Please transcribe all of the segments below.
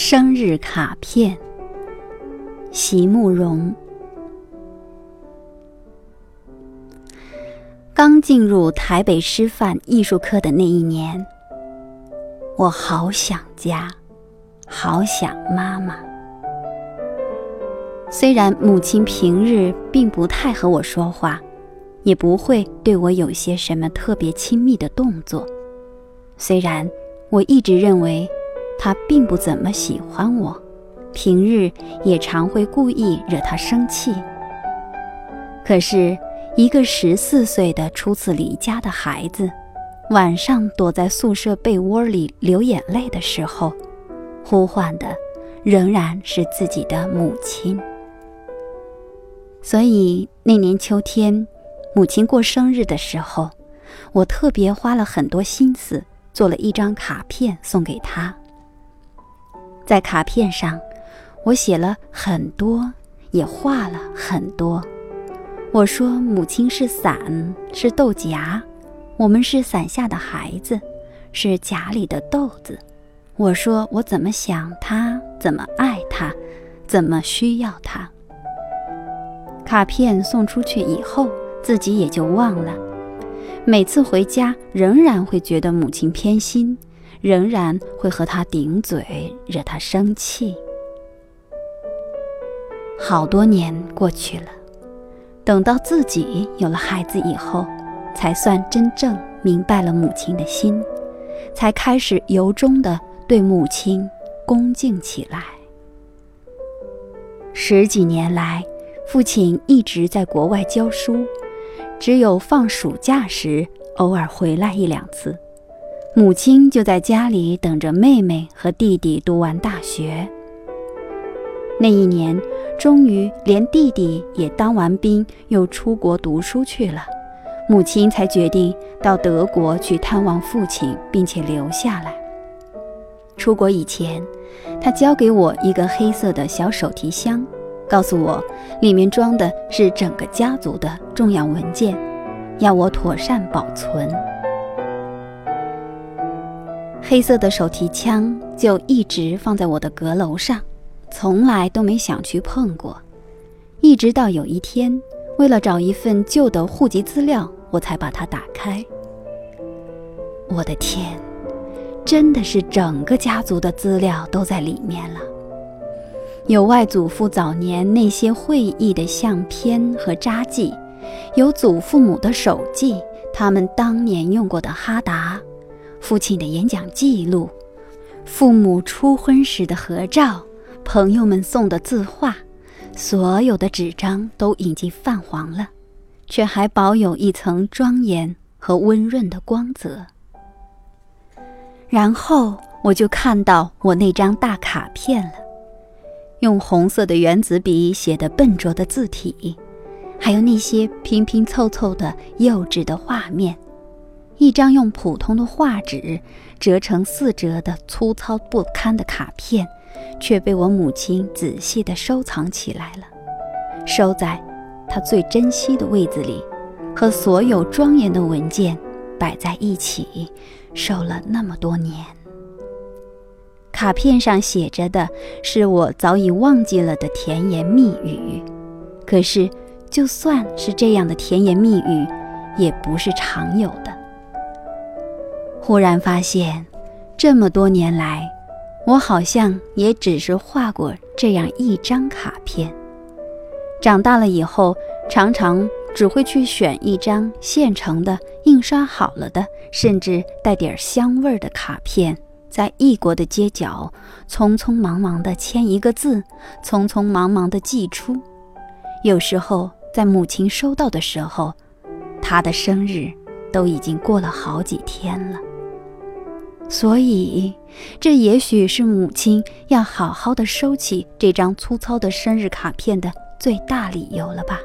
生日卡片，席慕容。刚进入台北师范艺术科的那一年，我好想家，好想妈妈。虽然母亲平日并不太和我说话，也不会对我有些什么特别亲密的动作，虽然我一直认为。他并不怎么喜欢我，平日也常会故意惹他生气。可是，一个十四岁的初次离家的孩子，晚上躲在宿舍被窝里流眼泪的时候，呼唤的仍然是自己的母亲。所以那年秋天，母亲过生日的时候，我特别花了很多心思做了一张卡片送给她。在卡片上，我写了很多，也画了很多。我说母亲是伞，是豆荚，我们是伞下的孩子，是荚里的豆子。我说我怎么想他，怎么爱他，怎么需要他。卡片送出去以后，自己也就忘了。每次回家，仍然会觉得母亲偏心。仍然会和他顶嘴，惹他生气。好多年过去了，等到自己有了孩子以后，才算真正明白了母亲的心，才开始由衷的对母亲恭敬起来。十几年来，父亲一直在国外教书，只有放暑假时偶尔回来一两次。母亲就在家里等着妹妹和弟弟读完大学。那一年，终于连弟弟也当完兵，又出国读书去了，母亲才决定到德国去探望父亲，并且留下来。出国以前，他交给我一个黑色的小手提箱，告诉我里面装的是整个家族的重要文件，要我妥善保存。黑色的手提枪就一直放在我的阁楼上，从来都没想去碰过。一直到有一天，为了找一份旧的户籍资料，我才把它打开。我的天，真的是整个家族的资料都在里面了。有外祖父早年那些会议的相片和札记，有祖父母的手记，他们当年用过的哈达。父亲的演讲记录，父母初婚时的合照，朋友们送的字画，所有的纸张都已经泛黄了，却还保有一层庄严和温润的光泽。然后我就看到我那张大卡片了，用红色的原子笔写的笨拙的字体，还有那些拼拼凑凑的幼稚的画面。一张用普通的画纸折成四折的粗糙不堪的卡片，却被我母亲仔细地收藏起来了，收在她最珍惜的位子里，和所有庄严的文件摆在一起，收了那么多年。卡片上写着的是我早已忘记了的甜言蜜语，可是就算是这样的甜言蜜语，也不是常有的。忽然发现，这么多年来，我好像也只是画过这样一张卡片。长大了以后，常常只会去选一张现成的、印刷好了的，甚至带点香味儿的卡片，在异国的街角，匆匆忙忙地签一个字，匆匆忙忙地寄出。有时候，在母亲收到的时候，她的生日都已经过了好几天了。所以，这也许是母亲要好好的收起这张粗糙的生日卡片的最大理由了吧？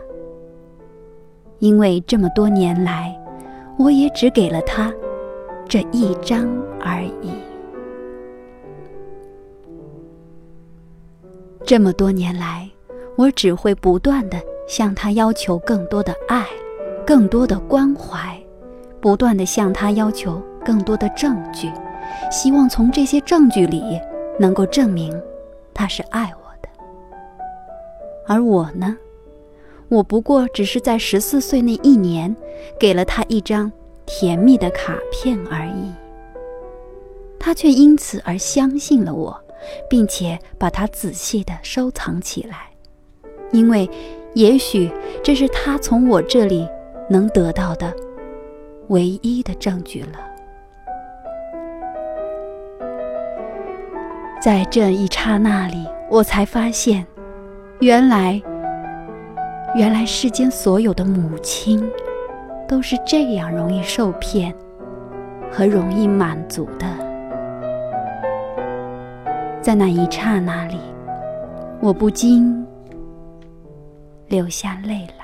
因为这么多年来，我也只给了她这一张而已。这么多年来，我只会不断的向她要求更多的爱，更多的关怀，不断的向她要求更多的证据。希望从这些证据里能够证明他是爱我的。而我呢，我不过只是在十四岁那一年，给了他一张甜蜜的卡片而已。他却因此而相信了我，并且把它仔细地收藏起来，因为也许这是他从我这里能得到的唯一的证据了。在这一刹那里，我才发现，原来，原来世间所有的母亲，都是这样容易受骗和容易满足的。在那一刹那里，我不禁流下泪来。